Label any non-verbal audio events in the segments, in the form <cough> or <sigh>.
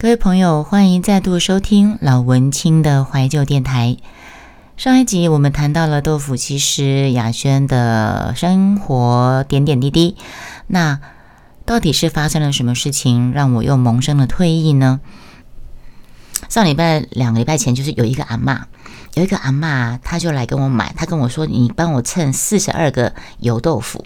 各位朋友，欢迎再度收听老文青的怀旧电台。上一集我们谈到了豆腐西施雅轩的生活点点滴滴，那到底是发生了什么事情，让我又萌生了退役呢？上礼拜两个礼拜前，就是有一个阿嬷，有一个阿嬷，她就来跟我买，她跟我说：“你帮我称四十二个油豆腐。”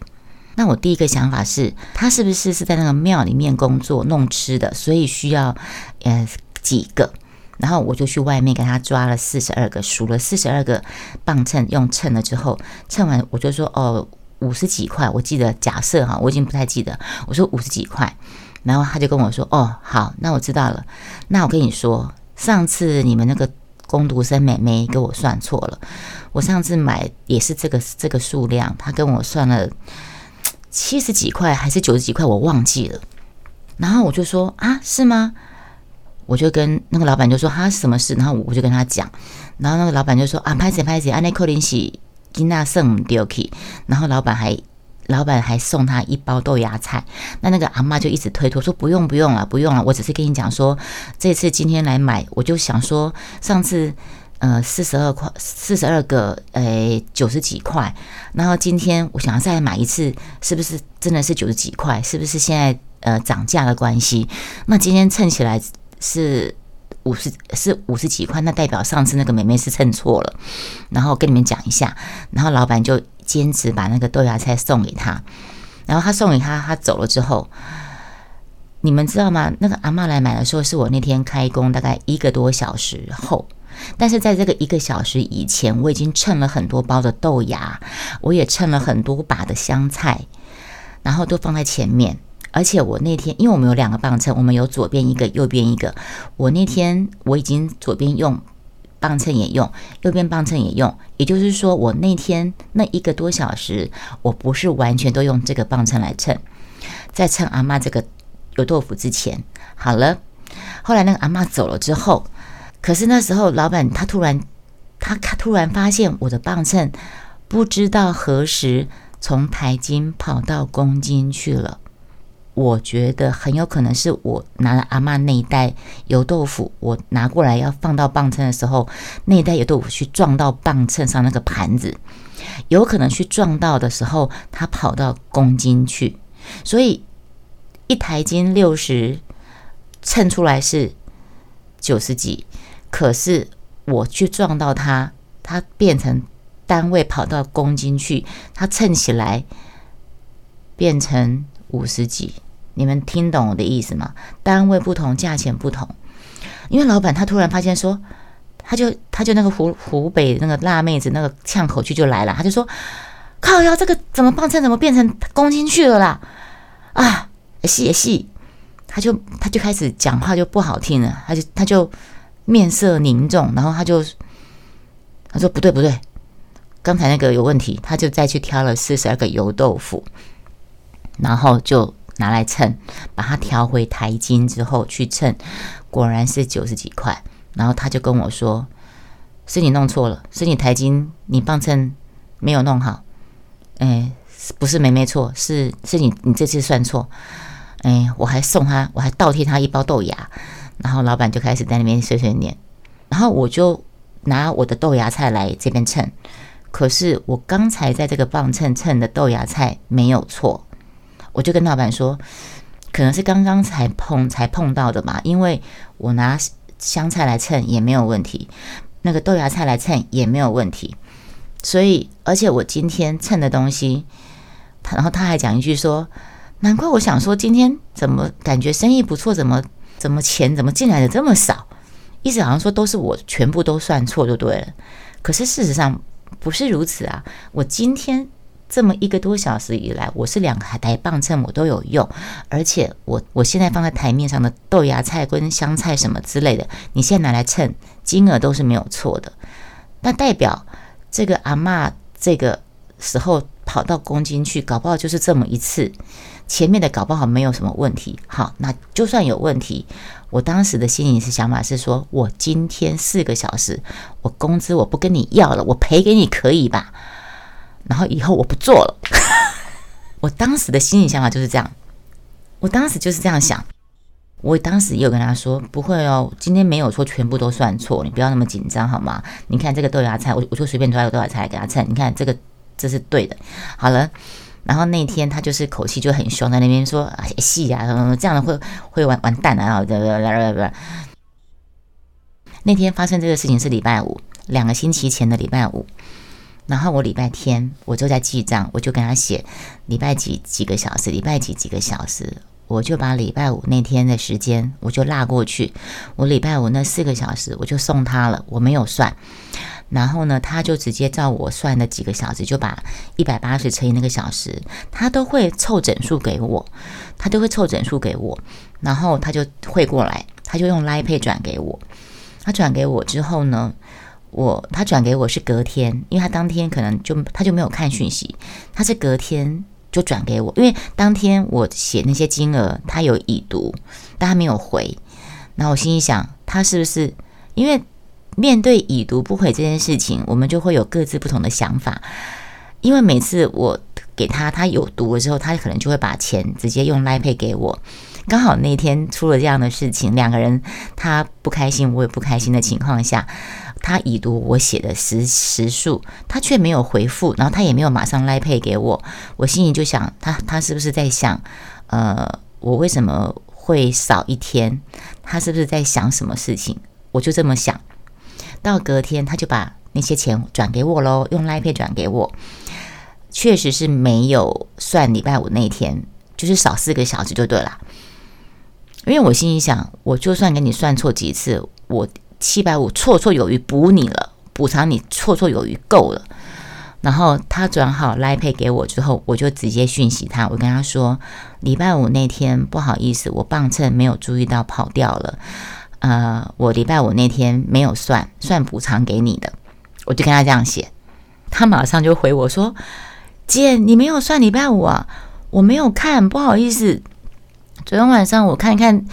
那我第一个想法是，他是不是是在那个庙里面工作弄吃的，所以需要呃几个？然后我就去外面给他抓了四十二个，数了四十二个磅秤，用秤了之后，称完我就说哦五十几块，我记得假设哈，我已经不太记得，我说五十几块，然后他就跟我说哦好，那我知道了。那我跟你说，上次你们那个工读生妹妹给我算错了，我上次买也是这个这个数量，她跟我算了。七十几块还是九十几块，我忘记了。然后我就说啊，是吗？我就跟那个老板就说他什么事，然后我就跟他讲。然后那个老板就说啊，拍谁拍谁，安内克林喜金纳圣丢去。然后老板还老板还送他一包豆芽菜。那那个阿妈就一直推脱说不用不用了不用了，我只是跟你讲说这次今天来买，我就想说上次。呃，四十二块，四十二个，诶，九十几块。然后今天我想要再买一次，是不是真的是九十几块？是不是现在呃涨价的关系？那今天称起来是五十，是五十几块，那代表上次那个妹妹是称错了。然后跟你们讲一下，然后老板就坚持把那个豆芽菜送给他。然后他送给他，他走了之后，你们知道吗？那个阿妈来买的时候，是我那天开工大概一个多小时后。但是在这个一个小时以前，我已经称了很多包的豆芽，我也称了很多把的香菜，然后都放在前面。而且我那天，因为我们有两个磅秤，我们有左边一个，右边一个。我那天我已经左边用磅秤也用，右边磅秤也用。也就是说，我那天那一个多小时，我不是完全都用这个磅秤来称。在称阿妈这个油豆腐之前，好了。后来那个阿妈走了之后。可是那时候，老板他突然，他他突然发现我的磅秤不知道何时从台斤跑到公斤去了。我觉得很有可能是我拿了阿妈那一袋油豆腐，我拿过来要放到磅秤的时候，那一袋油豆腐去撞到磅秤上那个盘子，有可能去撞到的时候，它跑到公斤去，所以一台斤六十，称出来是九十几。可是我去撞到它，它变成单位跑到公斤去，它称起来变成五十几。你们听懂我的意思吗？单位不同，价钱不同。因为老板他突然发现说，他就他就那个湖湖北那个辣妹子那个呛口气就来了，他就说：“靠腰这个怎么磅秤怎么变成公斤去了啦？”啊，细也细，他就他就开始讲话就不好听了，他就他就。面色凝重，然后他就他说不对不对，刚才那个有问题，他就再去挑了四十二个油豆腐，然后就拿来称，把它调回台斤之后去称，果然是九十几块。然后他就跟我说：“是你弄错了，是你台斤你磅秤没有弄好。”哎，不是没没错，是是你你这次算错。哎，我还送他，我还倒贴他一包豆芽。然后老板就开始在那边碎碎念，然后我就拿我的豆芽菜来这边称，可是我刚才在这个磅秤称的豆芽菜没有错，我就跟老板说，可能是刚刚才碰才碰到的嘛，因为我拿香菜来称也没有问题，那个豆芽菜来称也没有问题，所以而且我今天称的东西，然后他还讲一句说，难怪我想说今天怎么感觉生意不错，怎么？怎么钱怎么进来的这么少？意思好像说都是我全部都算错就对了。可是事实上不是如此啊！我今天这么一个多小时以来，我是两个台磅秤我都有用，而且我我现在放在台面上的豆芽菜跟香菜什么之类的，你现在拿来称金额都是没有错的。那代表这个阿妈这个时候跑到公斤去，搞不好就是这么一次。前面的搞不好没有什么问题，好，那就算有问题，我当时的心里是想法是说，我今天四个小时，我工资我不跟你要了，我赔给你可以吧？然后以后我不做了。<laughs> 我当时的心理想法就是这样，我当时就是这样想。我当时也有跟他说，不会哦，今天没有错，全部都算错，你不要那么紧张好吗？你看这个豆芽菜，我我就随便抓个豆芽菜给他称，你看这个这是对的。好了，然后那天他就是口气就很凶，在那边说啊，戏啊，什么这样会会完完蛋啊，然后。那天发生这个事情是礼拜五，两个星期前的礼拜五。然后我礼拜天我就在记账，我就跟他写礼拜几几个小时，礼拜几几个小时，我就把礼拜五那天的时间我就落过去。我礼拜五那四个小时我就送他了，我没有算。然后呢，他就直接照我算的几个小时，就把一百八十乘以那个小时，他都会凑整数给我，他都会凑整数给我，然后他就汇过来，他就用 Line Pay 转给我。他转给我之后呢？我他转给我是隔天，因为他当天可能就他就没有看讯息，他是隔天就转给我，因为当天我写那些金额他有已读，但他没有回。然后我心里想，他是不是因为面对已读不回这件事情，我们就会有各自不同的想法。因为每次我给他，他有读了之后，他可能就会把钱直接用 Line Pay 给我。刚好那天出了这样的事情，两个人他不开心，我也不开心的情况下，他已读我写的时时数，他却没有回复，然后他也没有马上来配给我，我心里就想，他他是不是在想，呃，我为什么会少一天？他是不是在想什么事情？我就这么想到隔天，他就把那些钱转给我喽，用 ipad 转给我，确实是没有算礼拜五那天，就是少四个小时就对了。因为我心里想，我就算给你算错几次，我七百五绰绰有余补你了，补偿你绰绰有余够了。然后他转好 ipad 给我之后，我就直接讯息他，我跟他说，礼拜五那天不好意思，我磅秤没有注意到跑掉了。呃，我礼拜五那天没有算，算补偿给你的。我就跟他这样写，他马上就回我说，姐，你没有算礼拜五啊？我没有看，不好意思。昨天晚上我看看，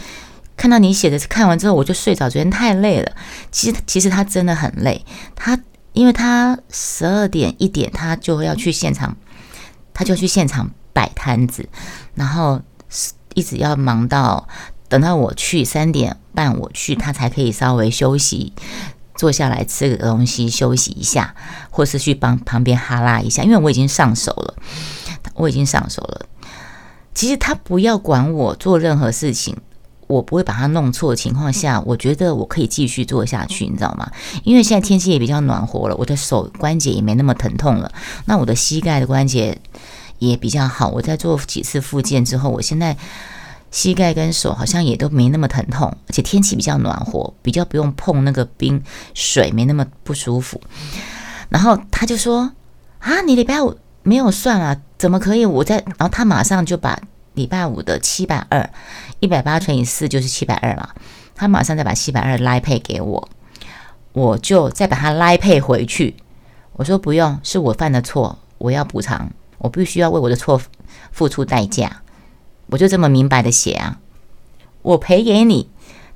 看到你写的，看完之后我就睡着。昨天太累了，其实其实他真的很累。他因为他十二点一点他就要去现场，他就去现场摆摊子，然后一直要忙到等到我去三点半我去，他才可以稍微休息，坐下来吃个东西休息一下，或是去帮旁边哈拉一下。因为我已经上手了，我已经上手了。其实他不要管我做任何事情，我不会把他弄错的情况下，我觉得我可以继续做下去，你知道吗？因为现在天气也比较暖和了，我的手关节也没那么疼痛了，那我的膝盖的关节也比较好。我在做几次复健之后，我现在膝盖跟手好像也都没那么疼痛，而且天气比较暖和，比较不用碰那个冰水，没那么不舒服。然后他就说：“啊，你礼拜五没有算啊？怎么可以？我在……然后他马上就把。”礼拜五的七百二，一百八乘以四就是七百二嘛。他马上再把七百二拉配给我，我就再把它拉配回去。我说不用，是我犯的错，我要补偿，我必须要为我的错付出代价。我就这么明白的写啊，我赔给你。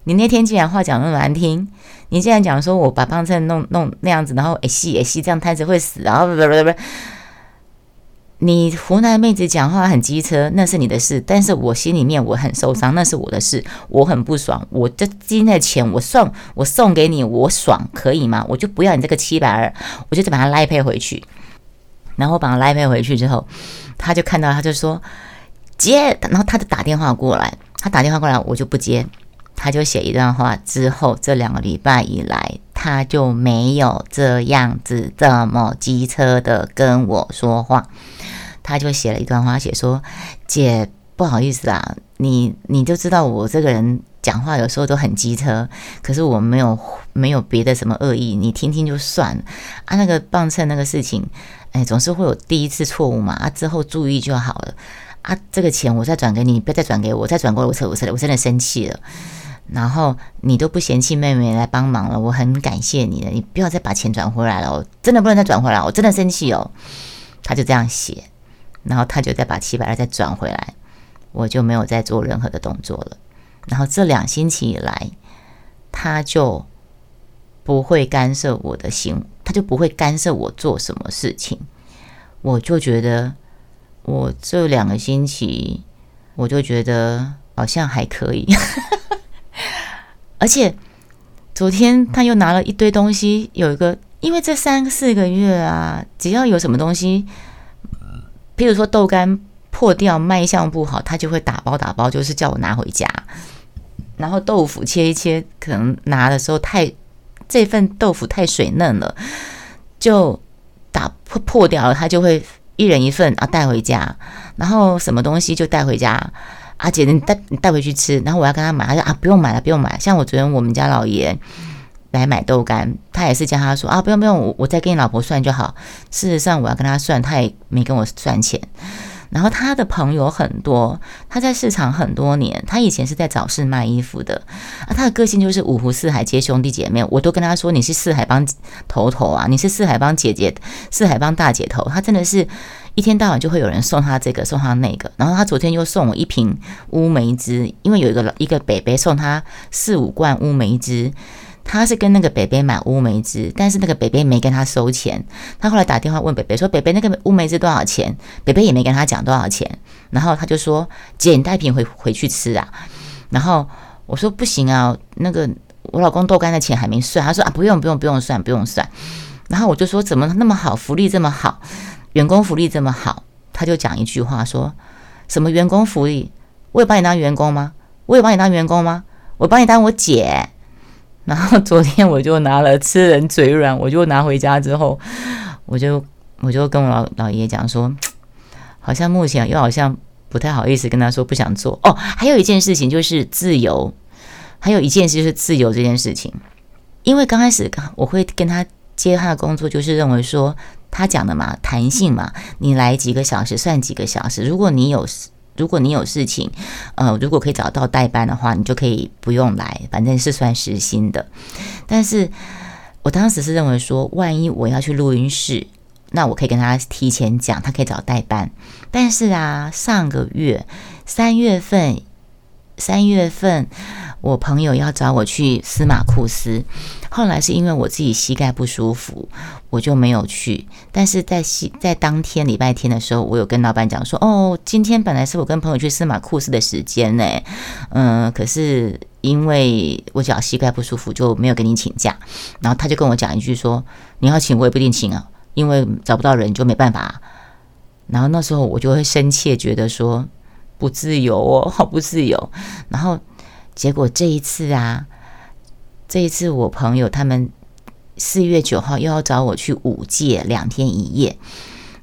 你那天既然话讲那么难听，你既然讲说我把棒秤弄弄那样子，然后诶吸诶吸，这样摊子会死，然后不不不不。<laughs> 你湖南妹子讲话很机车，那是你的事。但是我心里面我很受伤，那是我的事，我很不爽。我这今天的钱我送我送给你，我爽可以吗？我就不要你这个七百二，我就再把它拉配回去。然后把它拉配回去之后，他就看到他就说接，然后他就打电话过来，他打电话过来我就不接，他就写一段话。之后这两个礼拜以来，他就没有这样子这么机车的跟我说话。他就写了一段话，写说：“姐，不好意思啊，你你就知道我这个人讲话有时候都很机车，可是我没有没有别的什么恶意，你听听就算了啊。那个磅秤那个事情，哎，总是会有第一次错误嘛，啊，之后注意就好了啊。这个钱我再转给你，不要再转给我，再转过来我我我我真的生气了。然后你都不嫌弃妹妹来帮忙了，我很感谢你的，你不要再把钱转回来了，我真的不能再转回来，我真的生气哦。”他就这样写。然后他就再把七百二再转回来，我就没有再做任何的动作了。然后这两星期以来，他就不会干涉我的行，他就不会干涉我做什么事情。我就觉得，我这两个星期，我就觉得好像还可以。<laughs> 而且昨天他又拿了一堆东西，有一个，因为这三四个月啊，只要有什么东西，譬如说豆干破掉、卖相不好，他就会打包打包，就是叫我拿回家。然后豆腐切一切，可能拿的时候太这份豆腐太水嫩了，就打破破掉了，他就会一人一份啊带回家。然后什么东西就带回家，阿姐你带你带回去吃。然后我要跟他买，他说啊不用买了，不用买。像我昨天我们家老爷来买豆干，他也是叫他说啊不用不用，我我再跟你老婆算就好。事实上我要跟他算，他也没跟我算钱。然后他的朋友很多，他在市场很多年，他以前是在早市卖衣服的啊。他的个性就是五湖四海皆兄弟姐妹，我都跟他说你是四海帮头头啊，你是四海帮姐姐，四海帮大姐头。他真的是一天到晚就会有人送他这个送他那个。然后他昨天又送我一瓶乌梅汁，因为有一个一个北北送他四五罐乌梅汁。他是跟那个北北买乌梅汁，但是那个北北没跟他收钱。他后来打电话问北北说：“北北那个乌梅汁多少钱？”北北也没跟他讲多少钱。然后他就说：“姐，你带瓶回回去吃啊。”然后我说：“不行啊，那个我老公豆干的钱还没算。”他说：“啊，不用不用不用算不用算。”然后我就说：“怎么那么好？福利这么好，员工福利这么好？”他就讲一句话说：“什么员工福利？我有把你当员工吗？我有把你当员工吗？我把你当我姐。” <laughs> 然后昨天我就拿了吃人嘴软，我就拿回家之后，我就我就跟我老老爷讲说，好像目前又好像不太好意思跟他说不想做哦。还有一件事情就是自由，还有一件事就是自由这件事情，因为刚开始我会跟他接他的工作，就是认为说他讲的嘛，弹性嘛，你来几个小时算几个小时，如果你有。如果你有事情，呃，如果可以找到代班的话，你就可以不用来，反正是算实薪的。但是我当时是认为说，万一我要去录音室，那我可以跟他提前讲，他可以找代班。但是啊，上个月三月份，三月份。我朋友要找我去司马库斯，后来是因为我自己膝盖不舒服，我就没有去。但是在西在当天礼拜天的时候，我有跟老板讲说：“哦，今天本来是我跟朋友去司马库斯的时间呢，嗯，可是因为我脚膝盖不舒服，就没有跟你请假。”然后他就跟我讲一句说：“你要请我也不一定请啊，因为找不到人就没办法。”然后那时候我就会深切觉得说不自由哦，<laughs> 好不自由。然后。结果这一次啊，这一次我朋友他们四月九号又要找我去五界两天一夜，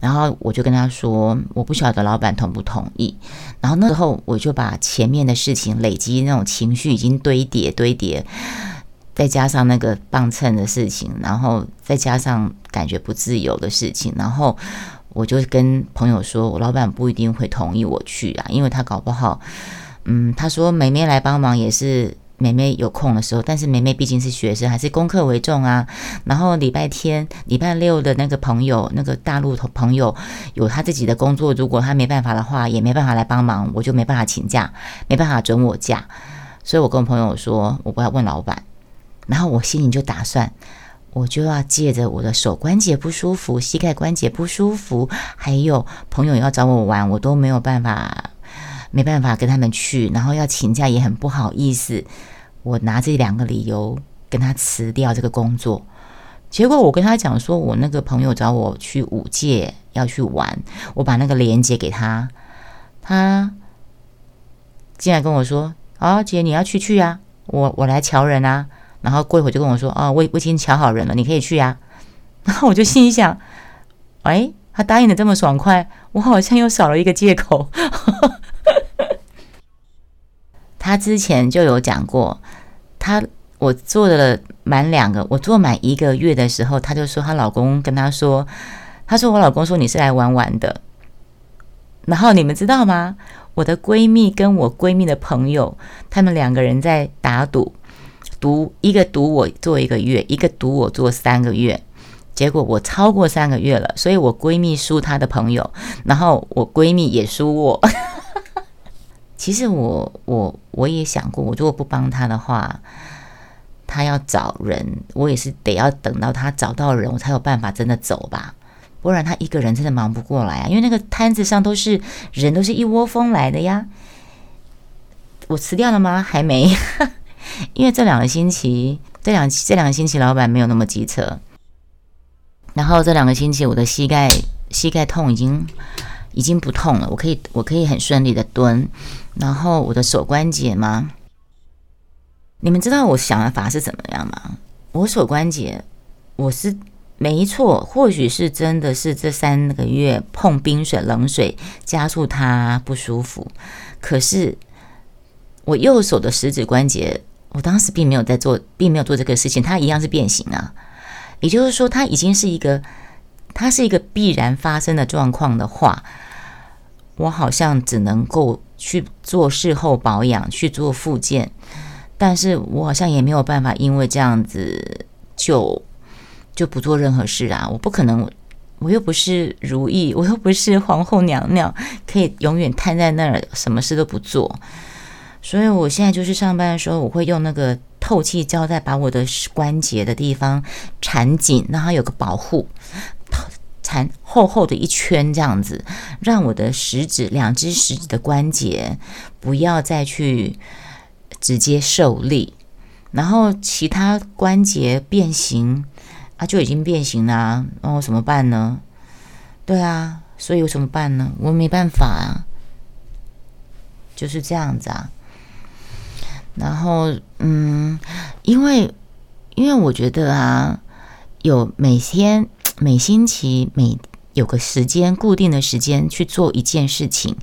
然后我就跟他说，我不晓得老板同不同意。然后那时候我就把前面的事情累积那种情绪已经堆叠堆叠，再加上那个磅秤的事情，然后再加上感觉不自由的事情，然后我就跟朋友说，我老板不一定会同意我去啊，因为他搞不好。嗯，他说梅梅来帮忙也是梅梅有空的时候，但是梅梅毕竟是学生，还是功课为重啊。然后礼拜天、礼拜六的那个朋友，那个大陆朋友有他自己的工作，如果他没办法的话，也没办法来帮忙，我就没办法请假，没办法准我假。所以我跟我朋友说，我不要问老板。然后我心里就打算，我就要借着我的手关节不舒服、膝盖关节不舒服，还有朋友要找我玩，我都没有办法。没办法跟他们去，然后要请假也很不好意思。我拿这两个理由跟他辞掉这个工作。结果我跟他讲说，我那个朋友找我去五界要去玩，我把那个链接给他，他进来跟我说：“啊，姐你要去去啊，我我来瞧人啊。”然后过一会儿就跟我说：“哦，我我已经瞧好人了，你可以去呀。<laughs> ”然后我就心想：“哎，他答应的这么爽快，我好像又少了一个借口。<laughs> ”他之前就有讲过，他我做了满两个，我做满一个月的时候，他就说她老公跟他说，他说我老公说你是来玩玩的，然后你们知道吗？我的闺蜜跟我闺蜜的朋友，他们两个人在打赌，读一个读我做一个月，一个读我做三个月，结果我超过三个月了，所以我闺蜜输她的朋友，然后我闺蜜也输我。<laughs> 其实我我我也想过，我如果不帮他的话，他要找人，我也是得要等到他找到人，我才有办法真的走吧。不然他一个人真的忙不过来啊，因为那个摊子上都是人，都是一窝蜂来的呀。我辞掉了吗？还没，因为这两个星期，这两这两个星期老板没有那么机车，然后这两个星期我的膝盖膝盖痛已经已经不痛了，我可以我可以很顺利的蹲，然后我的手关节吗？你们知道我想的法是怎么样吗？我手关节我是没错，或许是真的是这三个月碰冰水冷水加速它不舒服，可是我右手的食指关节。我当时并没有在做，并没有做这个事情，它一样是变形啊。也就是说，它已经是一个，它是一个必然发生的状况的话，我好像只能够去做事后保养，去做复健，但是我好像也没有办法，因为这样子就就不做任何事啊。我不可能，我又不是如意，我又不是皇后娘娘，可以永远瘫在那儿，什么事都不做。所以我现在就是上班的时候，我会用那个透气胶带把我的关节的地方缠紧，让它有个保护，缠厚厚的一圈这样子，让我的食指两只食指的关节不要再去直接受力，然后其他关节变形啊就已经变形了，那我怎么办呢？对啊，所以有什么办呢？我没办法啊，就是这样子啊。然后，嗯，因为，因为我觉得啊，有每天、每星期、每有个时间固定的时间去做一件事情，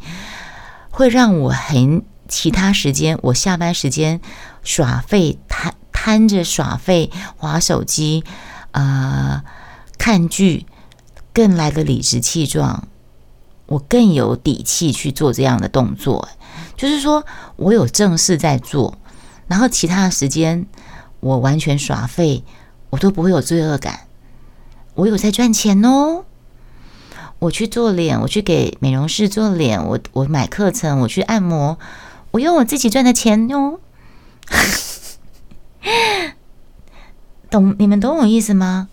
会让我很其他时间，我下班时间耍废瘫瘫着耍废，划手机啊，看剧，更来的理直气壮，我更有底气去做这样的动作。就是说我有正事在做，然后其他的时间我完全耍废，我都不会有罪恶感。我有在赚钱哦，我去做脸，我去给美容师做脸，我我买课程，我去按摩，我用我自己赚的钱哟。<laughs> 懂你们懂我意思吗？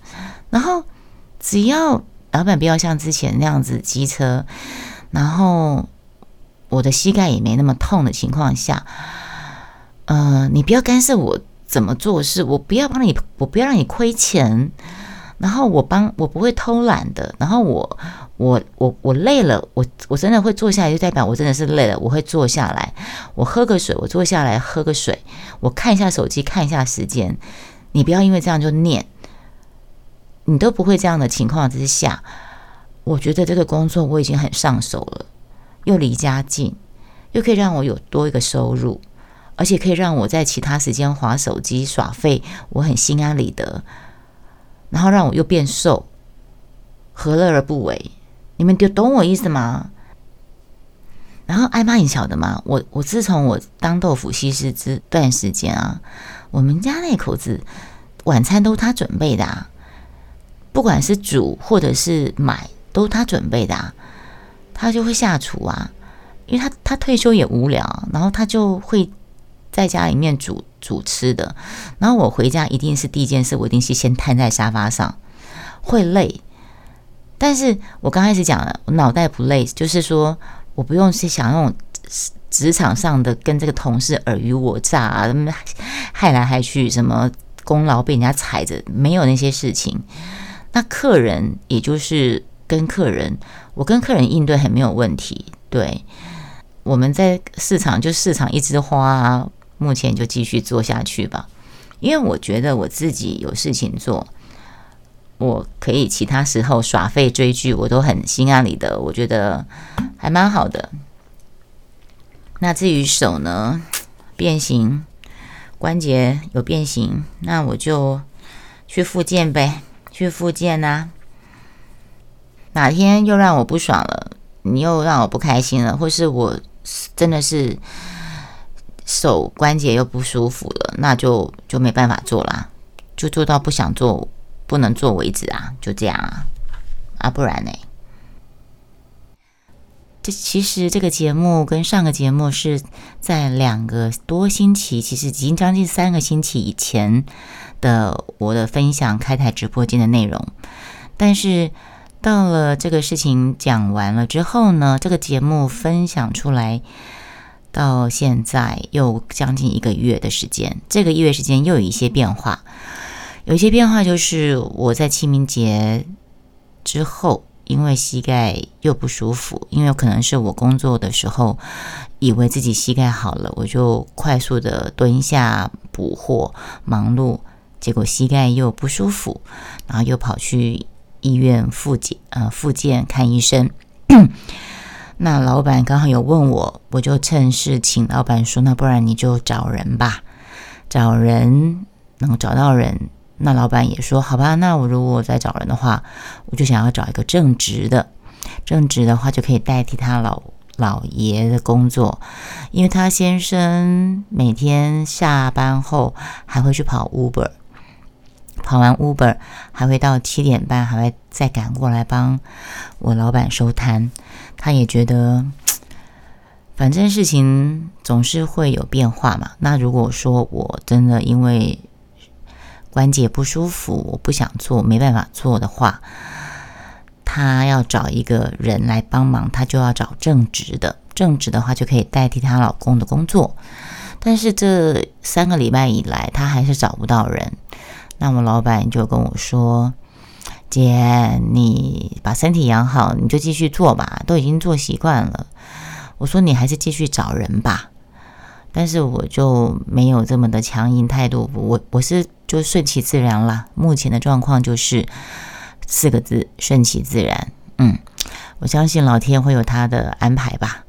然后只要老板不要像之前那样子机车，然后。我的膝盖也没那么痛的情况下，呃，你不要干涉我怎么做事，我不要帮你，我不要让你亏钱，然后我帮我不会偷懒的，然后我我我我累了，我我真的会坐下来，就代表我真的是累了，我会坐下来，我喝个水，我坐下来喝个水，我看一下手机，看一下时间，你不要因为这样就念，你都不会这样的情况之下，我觉得这个工作我已经很上手了。又离家近，又可以让我有多一个收入，而且可以让我在其他时间划手机耍废，我很心安理得。然后让我又变瘦，何乐而不为？你们就懂我意思吗？然后艾玛，你晓得吗？我我自从我当豆腐西施这段时间啊，我们家那口子晚餐都他准备的，啊，不管是煮或者是买，都他准备的。啊。他就会下厨啊，因为他他退休也无聊，然后他就会在家里面煮煮吃的。然后我回家一定是第一件事，我一定是先瘫在沙发上，会累。但是我刚开始讲了，我脑袋不累，就是说我不用去想那种职场上的跟这个同事尔虞我诈啊，害来害去，什么功劳被人家踩着，没有那些事情。那客人也就是跟客人。我跟客人应对很没有问题，对，我们在市场就市场一枝花啊，目前就继续做下去吧，因为我觉得我自己有事情做，我可以其他时候耍废追剧，我都很心安理得，我觉得还蛮好的。那至于手呢，<tsk> 变形，关节有变形，那我就去复健呗，去复健呐。哪天又让我不爽了，你又让我不开心了，或是我真的是手关节又不舒服了，那就就没办法做啦，就做到不想做、不能做为止啊，就这样啊，啊，不然呢？这其实这个节目跟上个节目是在两个多星期，其实已经将近三个星期以前的我的分享开台直播间的内容，但是。到了这个事情讲完了之后呢，这个节目分享出来，到现在又将近一个月的时间，这个一月时间又有一些变化，有一些变化就是我在清明节之后，因为膝盖又不舒服，因为可能是我工作的时候以为自己膝盖好了，我就快速的蹲下补货忙碌，结果膝盖又不舒服，然后又跑去医院复检呃复健看医生。那老板刚好有问我，我就趁势请老板说：“那不然你就找人吧，找人能找到人。”那老板也说：“好吧，那我如果我再找人的话，我就想要找一个正职的，正职的话就可以代替他老老爷的工作，因为他先生每天下班后还会去跑 Uber，跑完 Uber 还会到七点半还会再赶过来帮我老板收摊。”他也觉得，<tsk> 反正事情总是会有变化嘛。那如果说我真的因为关节不舒服，我不想做，没办法做的话，他要找一个人来帮忙，他就要找正职的。正职的话就可以代替她老公的工作。但是这三个礼拜以来，他还是找不到人。那我老板就跟我说。姐，你把身体养好，你就继续做吧，都已经做习惯了。我说你还是继续找人吧，但是我就没有这么的强硬态度，我我是就顺其自然啦。目前的状况就是四个字：顺其自然。嗯，我相信老天会有他的安排吧。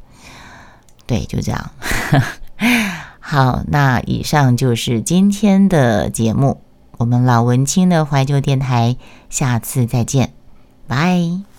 对，就这样。<laughs> 好，那以上就是今天的节目。我们老文青的怀旧电台，下次再见，拜。